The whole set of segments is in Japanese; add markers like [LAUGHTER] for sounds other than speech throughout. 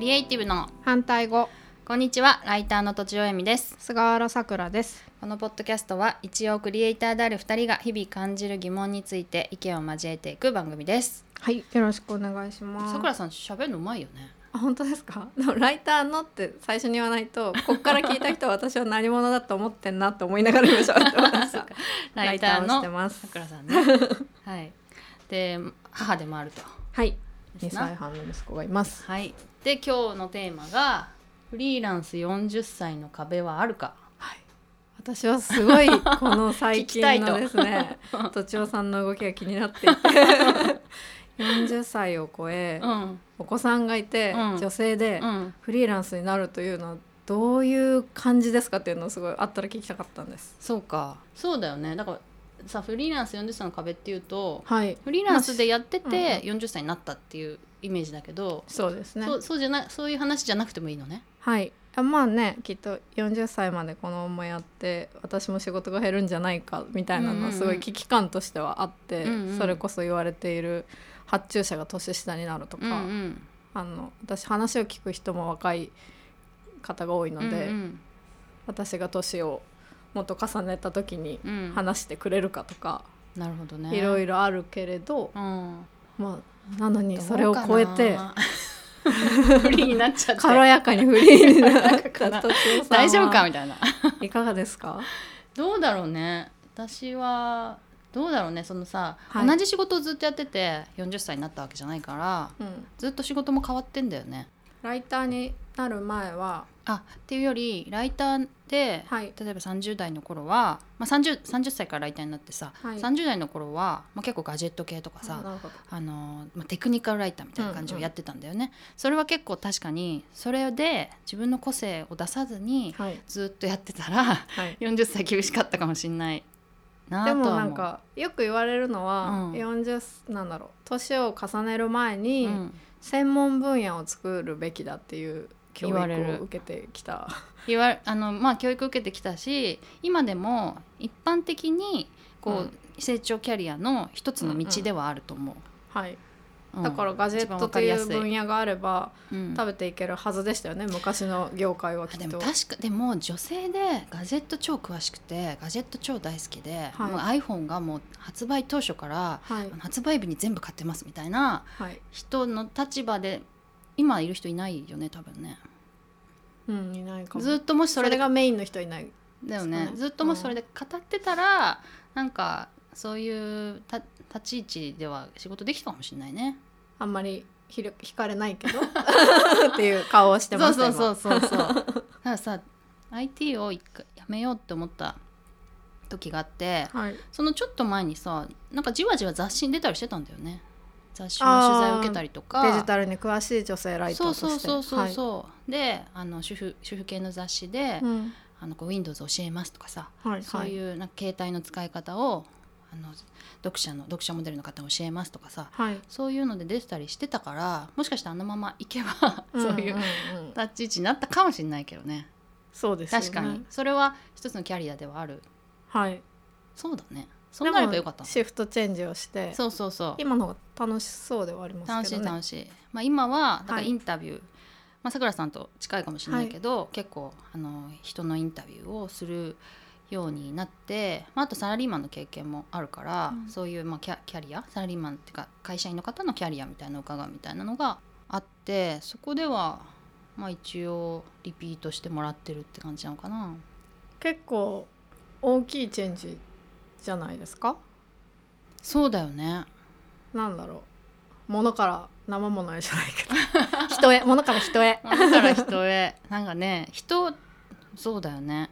クリエイティブの反対語。こんにちはライターのとちおえみです。菅原さくらです。このポッドキャストは一応クリエイターである2人が日々感じる疑問について意見を交えていく番組です。はいよろしくお願いします。さくらさん喋るのうまいよね。あ本当ですか？でもライターのって最初に言わないとこっから聞いた人は私は何者だと思ってんなと思いながら今喋ってました [LAUGHS] ライターのます。さくらさんね。はい。で母でもあると。はい。2ですな。歳半の息子がいます。はいで今日のテーマがフリーランス40歳の壁はあるか。はい。私はすごいこの最近のですねと。[LAUGHS] ちおさんの動きが気になっていて。[LAUGHS] 40歳を超えうん。お子さんがいて、うん。女性でうん。フリーランスになるというのはどういう感じですかっていうのをすごいあったら聞きたかったんです。そうか。そうだよね。だからさフリーランス40歳の壁っていうとはい、フリーランスでやってまあて40歳になったっていうイメージだけど、そうですね。そうそうじゃなそういう話じゃなくてもいいのね。はい。あまあねきっと40歳までこのままやって私も仕事が減るんじゃないかみたいなのはすごい危機感としてはあって、うんうん。それこそ言われている発注者が年下になるとか、うんうん。あの私話を聞く人も若い方が多いので、うん私が年をもっと重ねた時にうん。うん話してくれるかとか、なるほどね。いろいろ、ろあるけれど、うん、まあなのにそれを超えて。フリーになっちゃって。軽やかにフリーになった [LAUGHS] 大丈夫かみたいな。いかがですか？どうだろうね。私はどうだろうね。そのさ、はい。同じ仕事をずっとやってて40歳になったわけじゃないからうん。ずっと仕事も変わってんだよね。ライターになる前はあっていうよりライターで、はい。例えば30代の頃は、まあ、30, 30歳からライターになってさ、はい。30代の頃は、まあ、結構ガジェット系とかあさあのまあ、テクニカルライターみたいな感じをうんうん。やってたんだよね、それは結構確かにそれで自分の個性を出さずにはい。ずっとやってたらはい。40歳厳しかったかもしんないなでもなんかよく言われるのは、うん。40なんだろう年を重ねる前にうん。専門分野を作るべきだっていう教育を受けてきた。言わ [LAUGHS] あのまあ教育受けてきたし今でも一般的にこう、うん。成長キャリアの一つの道ではあると思う、はい。うん。だからガジェットという分野があればうん。食べていけるはずでしたよね。昔の業界はきあでもっと確かでも女性でガジェット超詳しくてガジェット超大好きで、はい。もう iPhone がもう発売当初からはい。発売日に全部買ってますみたいなはい。人の立場で今いる人いないよね多分ね。うんいないかも。ずっともしそそれがメインの人いない。だよね。ね。ずっともしそれで語ってたら、なんかそういうた立ち位置では仕事できたかもしれないね。あんまりひる惹かれないけど。[LAUGHS] っていう顔をしてましたそうそう今そうそうそう。だからさ IT を一回やめようって思った時があってはい。そのちょっと前にさなんかじわじわ雑誌に出たりしてたんだよね雑誌の取材を受けたりとか。デジタルに詳しい女性ライターそうとして。そうそうそうはいそう、であの主婦主婦系の雑誌で、うん。あのこう Windows 教えますとかさ、はいそういうなんか携帯の使い方をあの読者の読者モデルの方に教えますとかさ。はい。そういうので出てたりしてたからもしかしてあのままいけばそういう立ち位置になったかもしれないけどね。そうですよね。確かに。それは一つのキャリアではある。はい。そうだねそうなればよかった。シフトチェンジをしてそうそうそう。今の方が楽しそうではあります楽しけどね。い楽しい、まあ、今はだからはい。インタビュー、まあさくらさんと近いかもしれないけど、結構あの人のインタビューをするようになって、まあ、あとサラリーマンの経験もあるから、うん。そういう、まあ、キャキャリア？サラリーマンっていうか会社員の方のキャリアみたいなのを伺うみたいなのがあってそこでは、まあ、一応リピートしてもらってるって感じなのかな。結構大きいチェンジじゃないですか？そうだよね。なんだろう。物から生物へじゃないけど。[LAUGHS] 人へ物から人へ。だから人へ。なんかね人そうだよね。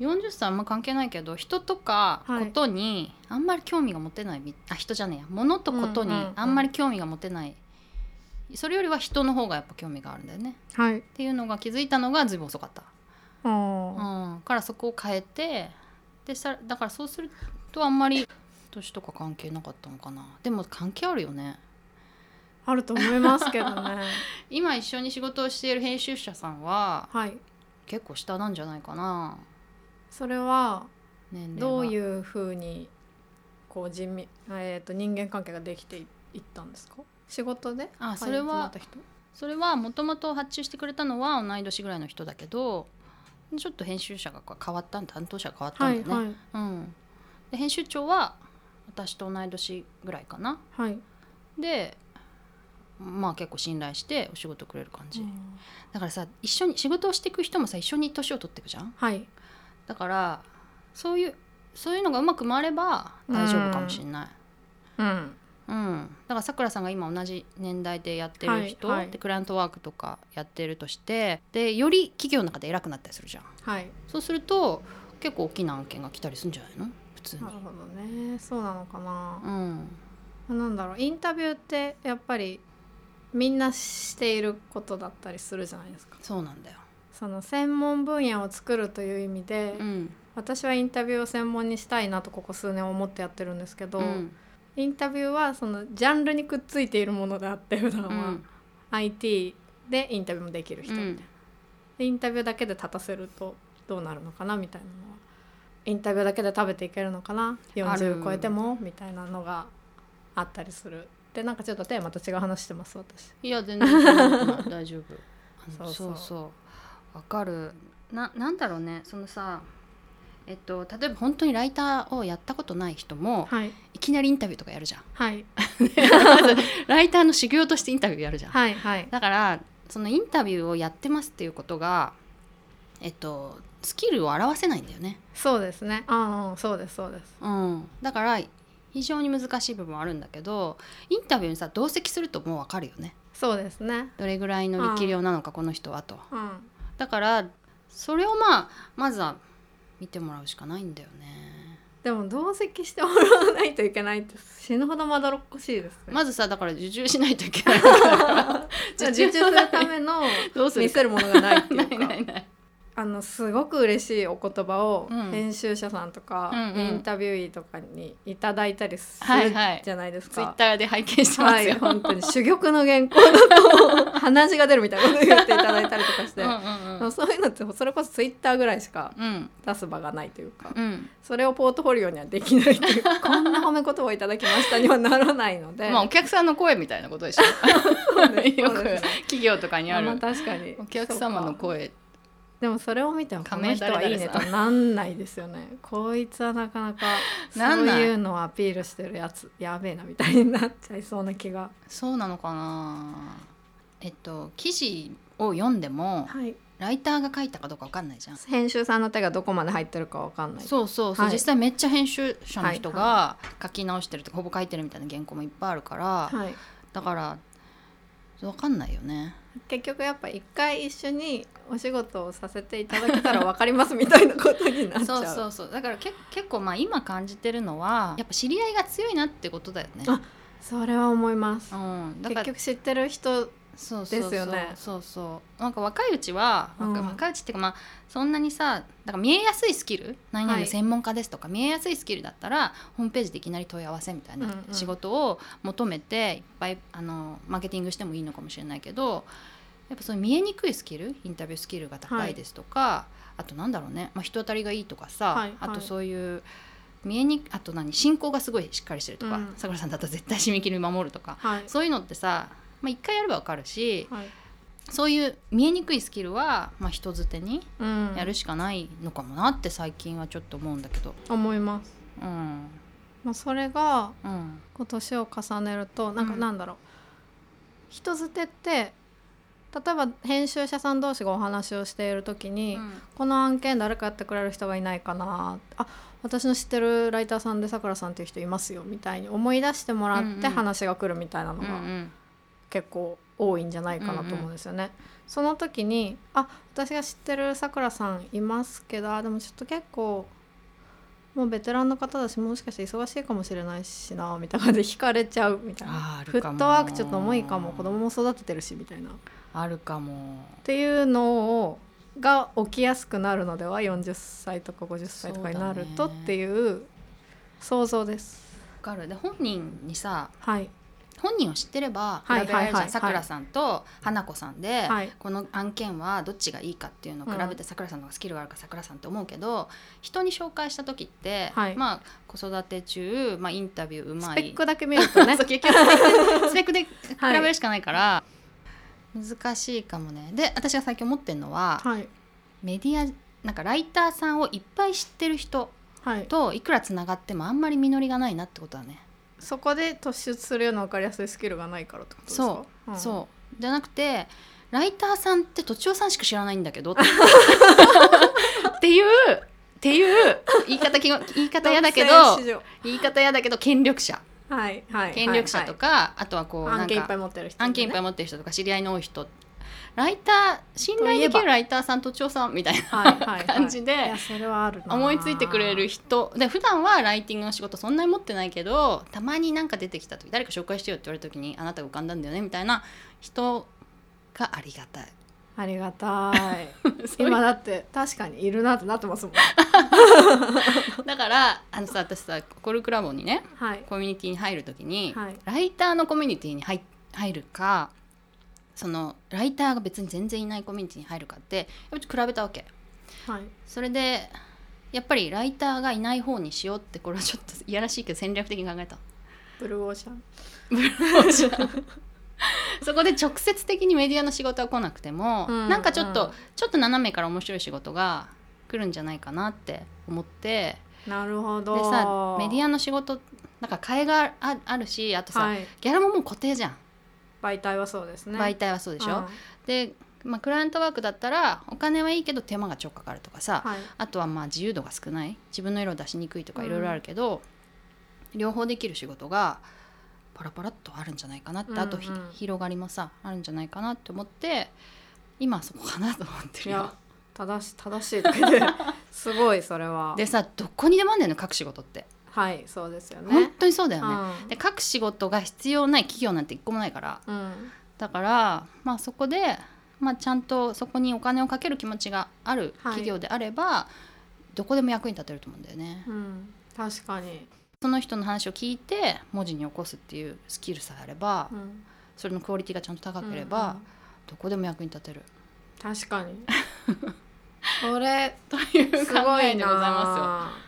40歳あんま関係ないけど人とかはい。ことにあんまり興味が持てないみ、あ人じゃねえや。物とことにうんうんうんあんまり興味が持てない、それよりは人の方がやっぱ興味があるんだよね。はい。っていうのが気づいたのがずいぶん遅かった、うん、からそこを変えてでさだからそうするとあんまり年とか関係なかったのかな。でも関係あるよね。あると思いますけどね。[LAUGHS] 今一緒に仕事をしている編集者さんははい。結構下なんじゃないかな。それはどうういうふうにこう人,、えー、と人間関係ができていいったんですか？仕事で？あそれはそれはもともと発注してくれたのは同い年ぐらいの人だけどちょっと編集者が変わったん担当者が変わったんだよね、はいはい。うん、で編集長は私と同い年ぐらいかな。はい、でまあ結構信頼してお仕事くれる感じ、うん。だからさ一緒に仕事をしていく人もさ一緒に年を取っていくじゃん。はい。だからそういうそういうのがうまく回れば大丈夫かもしれない、うん。うんだからさくらさんが今同じ年代でやってる人、はいはい。でクライアントワークとかやってるとしてでより企業の中で偉くなったりするじゃん。はい。そうすると結構大きな案件が来たりするんじゃないの？普通に。なるほどね。そうなのかな。うん。なんだろう。インタビューってやっぱりみんなしていることだったりするじゃないですか。そうなんだよ。その専門分野を作るという意味で、うん。私はインタビューを専門にしたいなとここ数年思ってやってるんですけど、うんインタビューはそのジャンルにくっついているものであって普段は、うん。IT でインタビューもできる人。みたいな、うん。でインタビューだけで立たせるとどうなるのかなみたいなのは。インタビューだけで食べていけるのかな？ある40超えてもみたいなのがあったりする。でなんかちょっとテーマと違う話してます私。いや全然大丈夫。そう。そうそう。わかる。ななんだろうね。そのさえっと例えば本当にライターをやったことない人もはい。いきなりインタビューとかやるじゃん。はい。[LAUGHS] ライターの修行としてインタビューやるじゃん。はいはい。だからそのインタビューをやってますっていうことがえっとスキルを表せないんだよね、そうですね。ああそうですそうです。うん、だから非常に難しい部分はあるんだけどインタビューにさ同席するともう分かるよね。そうですね。どれぐらいの力量なのかこの人はと。うん。だからそれをまあまずは見てもらうしかないんだよね。でも同席してもらわないといけないって死ぬほどまどろっこしいですね。まずさだから受注しないといけないから。じ [LAUGHS] ゃあ受注するための [LAUGHS] 見せるものがないっていうか。[LAUGHS] ないないないあのすごく嬉しいお言葉をうん。編集者さんとか、うんうん。インタビューとかにいただいたりするはいはい。じゃないですツイッか。ターで拝見してまはい、すよ、本当に珠玉の原稿だと [LAUGHS] 鼻血が出るみたいなこと言っていただいたりとかして、うんそういうのってそれこそツイッターぐらいしかうん出す場がないというか、うんそれをポートフォリオにはできないというかこんな褒め言葉をいただきましたにはならないので、まあお客さんの声みたいなことでしょそうですよく企業とかにあるまあ確かにお客様の声でもそれを見てもこの人はいいねとなんないですよね。こいつはなかなかそういいうのをアピールしてるやつやべえなみたいになっちゃいそうな気が。そうなのかな。えっと記事を読んでもはい。ライターが書いたかどうかわかんないじゃん。編集さんの手がどこまで入ってるかわかんない。そうそうそう、はい。実際めっちゃ編集者の人はが書き直してるとかほぼ書いてるみたいな原稿もいっぱいあるから、はい。だからわかんないよね [LAUGHS] 結局やっぱ一回一緒にお仕事をさせていただけたらわかりますみたいなことになっちゃ [LAUGHS] そううそうそう。だからけ結構まあ今感じてるのはやっぱ知り合いが強いなってことだよね。あそれは思います。うん、だから結局知ってる人そうそうそう。ですよね。そうそう。なんか若いうちは、うん。若若いうちっていうかまあそんなにさだから見えやすいスキル何々の専門家ですとか、見えやすいスキルだったらホームページでいきなり問い合わせみたいな仕事を求めていっぱいあのマーケティングしてもいいのかもしれないけどやっぱそういう見えにくいスキルインタビュースキルが高いですとか、あとなんだろうね、まあ、人当たりがいいとかさ、はいはい。あとそういう見えにあと何進行がすごいしっかりしてるとかうん。さくらさんだったら絶対締め切り守るとかはい。そういうのってさまあ、一回やればわかるしはい。そういう見えにくいスキルは、まあ、人づてにうん。やるしかないのかもなって最近はちょっと思うんだけど。思います。うん。まあそれがうん。こう年を重ねるとなんかうん。なんだろう、人づてって例えば編集者さん同士がお話をしている時に、この案件誰かやってくれる人がいないかな。あ私の知ってるライターさんでさくらさんっていう人いますよみたいに思い出してもらってうんうん。話が来るみたいなのうんうがん結構多いんじゃないかなと思うんですよね。その時にあ私が知ってるさくらさんいますけどあでもちょっと結構もうベテランの方だしもしかして忙しいかもしれないしなみたいな感じで惹かれちゃうみたいな。フットワークちょっと重いかも子供も育ててるしみたいな。っあるかもていうのをが起きやすくなるのでは40歳とか50歳とかになるとっていう想像です。わかる。で本人にさはい、本人を知ってれば比はいべられるじゃんさくらさんと花子さんで、はい。この案件はどっちがいいかっていうのを比べてさくらさんの方がスキルがあるかさくらさんって思うけど人に紹介した時って、はい。まあ子育て中、まあ、インタビューうまい。スペックだけ見るとね。[LAUGHS] [LAUGHS] スペックで比べはいるしかないから、難しいかもね。で私が最近思ってるのは、はい。メディアなんかライターさんをいっぱい知ってる人はい。といくらつながってもあんまり実りがないなってことだねそこで突出するような分かりやすいスキルがないからってことですか？そう、ん。そう。じゃなくてライターさんってとちおさんしか知らないんだけどって。い [LAUGHS] うっていう言い方き言い方嫌だけど言い方嫌だけど権力者。はいはい権力者とか、あとはこうなんはい案件いっぱいか持ってる人、ね、案件いっぱい持ってる人とか知り合いの多い人ライター信頼できるライターさんとちおさんみたいない感じで、思いついてくれる人。で普段はライティングの仕事そんなに持ってないけどたまになんか出てきた時誰か紹介してよって言われた時にあなたが浮かんだんだよねみたいな人がありがたい。ありがたい。[LAUGHS] 今だって確かにいるなってなってますもん。[LAUGHS] だからあのさ私さコルクラボにねはい。コミュニティに入る時に、はい。ライターのコミュニティに入入るかそのライターが別に全然いないコミュニティに入るかってやっぱり比べたわけ。はい。それでやっぱりライターがいない方にしようってこれはちょっといやらしいけど戦略的に考えた。ブルーオーシャン。[LAUGHS] そこで直接的にメディアの仕事は来なくても、うんなんかちょっと、うん。ちょっと斜めから面白い仕事が来るんじゃないかなって思って。なるほど。でさメディアの仕事なんか替えがああるしあとさ、はい、ギャラももう固定じゃん、媒体はそうですね。媒体はそうでしょ、うんで、まあ、クライアントワークだったらお金はいいけど手間が超かかるとかさ、はい。あとはまあ自由度が少ない自分の色を出しにくいとかうん。いろいろあるけど、両方できる仕事がパラパラっとあるんじゃないかなって、あとひうん。うん広がりもさあるんじゃないかなって思って今はそこかなと思ってるよ。正し正しいとか言ってすごいそれは。でさどこにでもあんね書く仕事って、はいそうですよ本ね当にそうだよね。うん。で書く仕事が必要ない企業なんて一個もないから。うん。だからまあそこで、まあ、ちゃんとそこにお金をかける気持ちがある企業であれば、どこでも役に立てると思うんだよね。うん確かに、その人の話を聞いて文字に起こすっていうスキルさえあれば、うん。それのクオリティがちゃんと高けれうんば、うん。どこでも役に立てる。確かに。[LAUGHS] それという考すごいなえでございますよ。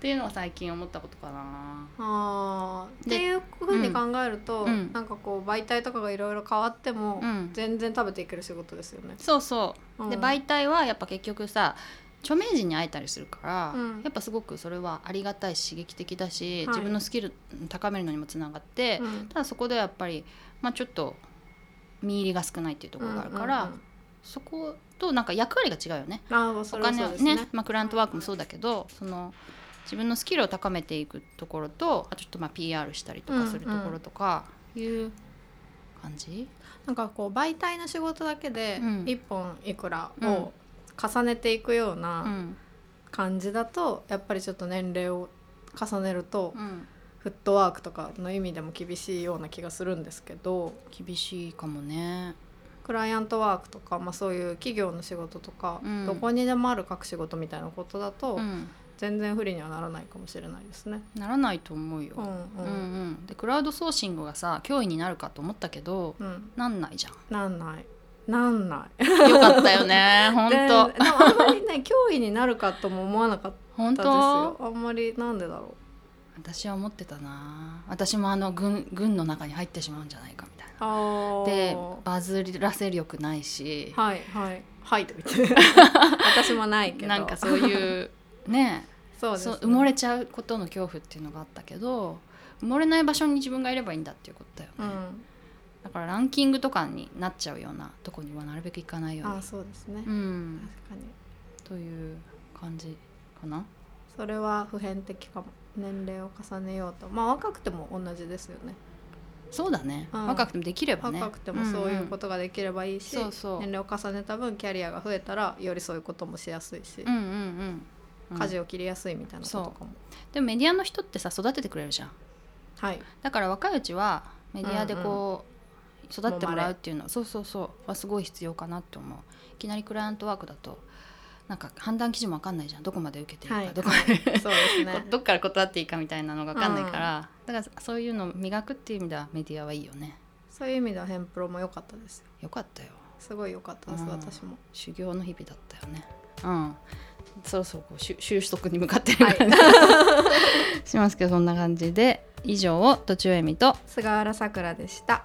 っていうのが最近思ったことかな。あー。っでていうふうに考えると、うんなんかこう媒体とかがいろいろ変わっても、うん。全然食べていける仕事ですよね。そうそう、でうん。媒体はやっぱ結局さ著名人に会えたりするから、うん。やっぱすごくそれはありがたいし刺激的だし、はい。自分のスキル高めるのにもつながって、うん。ただそこではやっぱり、まあ、ちょっと見入りが少ないっていうところがあるから、そことなんか役割が違うよね。ああそおれは金をねね。まあ、クラントワークもそうだけどその自分のスキルを高めていくところとあとちょっとまあ PR したりとかするところとかいう感じ、なんかこう媒体の仕事だけでうん。一本いくらを重ねていくよううなん感じだと、やっぱりちょっと年齢を重ねると、うん、フットワークとかの意味でも厳しいような気がするんですけど厳しいかもね。クライアントワークとか、まあ、そういう企業の仕事とか、うん。どこにでもある書く仕事みたいなことだと、うん、全然不利にはならないかもしれないですね。ならないと思うよ。うんうん。ううん。ん、でクラウドソーシングがさ脅威になるかと思ったけどうん、なんないじゃん。なんない。なんない。よかったよね [LAUGHS] 本で当でもあんまりね脅威になるかとも思わなかった本ですよ。当あんまりなんでだろ私は思ってたな。私もあの軍軍の中に入ってしまうんじゃないかみたいな。でバズらせ力ないし、はいはい。はいと言って。[LAUGHS] 私もないけど。なんかそういうねそうです、ね、埋もれちゃうことの恐怖っていうのがあったけど埋もれない場所に自分がいればいいんだっていうことだよね、うん。だからランキングとかになっちゃうようなとこにはなるべく行かないように。あそうですね、うん。確かに。という感じかな。それは普遍的かも。年齢を重ねようと。まあ若くても同じですよね。そうだね、うん。若くてもできればね。若くてもそういうことができればいいし、年齢を重ねた分キャリアが増えたらよりそういうこともしやすいし、うんうんうんうん舵を切りやすいみたいなことかも、でもメディアの人ってさ育ててくれるじゃん。はい。だから若いうちはメディアでこう、育ってもらうっていうの。はそうそうそう。はすごい必要かなって思う。いきなりクライアントワークだとなんか判断基準も分かんないじゃん。どこまで受けていいか、はい。どこまでそうですね。[LAUGHS] どっから断っていいかみたいなのが分かんないから、だからそういうのを磨くっていう意味ではメディアはいいよね。そういう意味ではヘンプロも良かったですよよかったよすごい良かったです、うん私も修行の日々だったよねうんそろそろこう収収束に向かってる感じ、[LAUGHS] しますけどそんな感じで以上をとちおえみと菅原さくらでした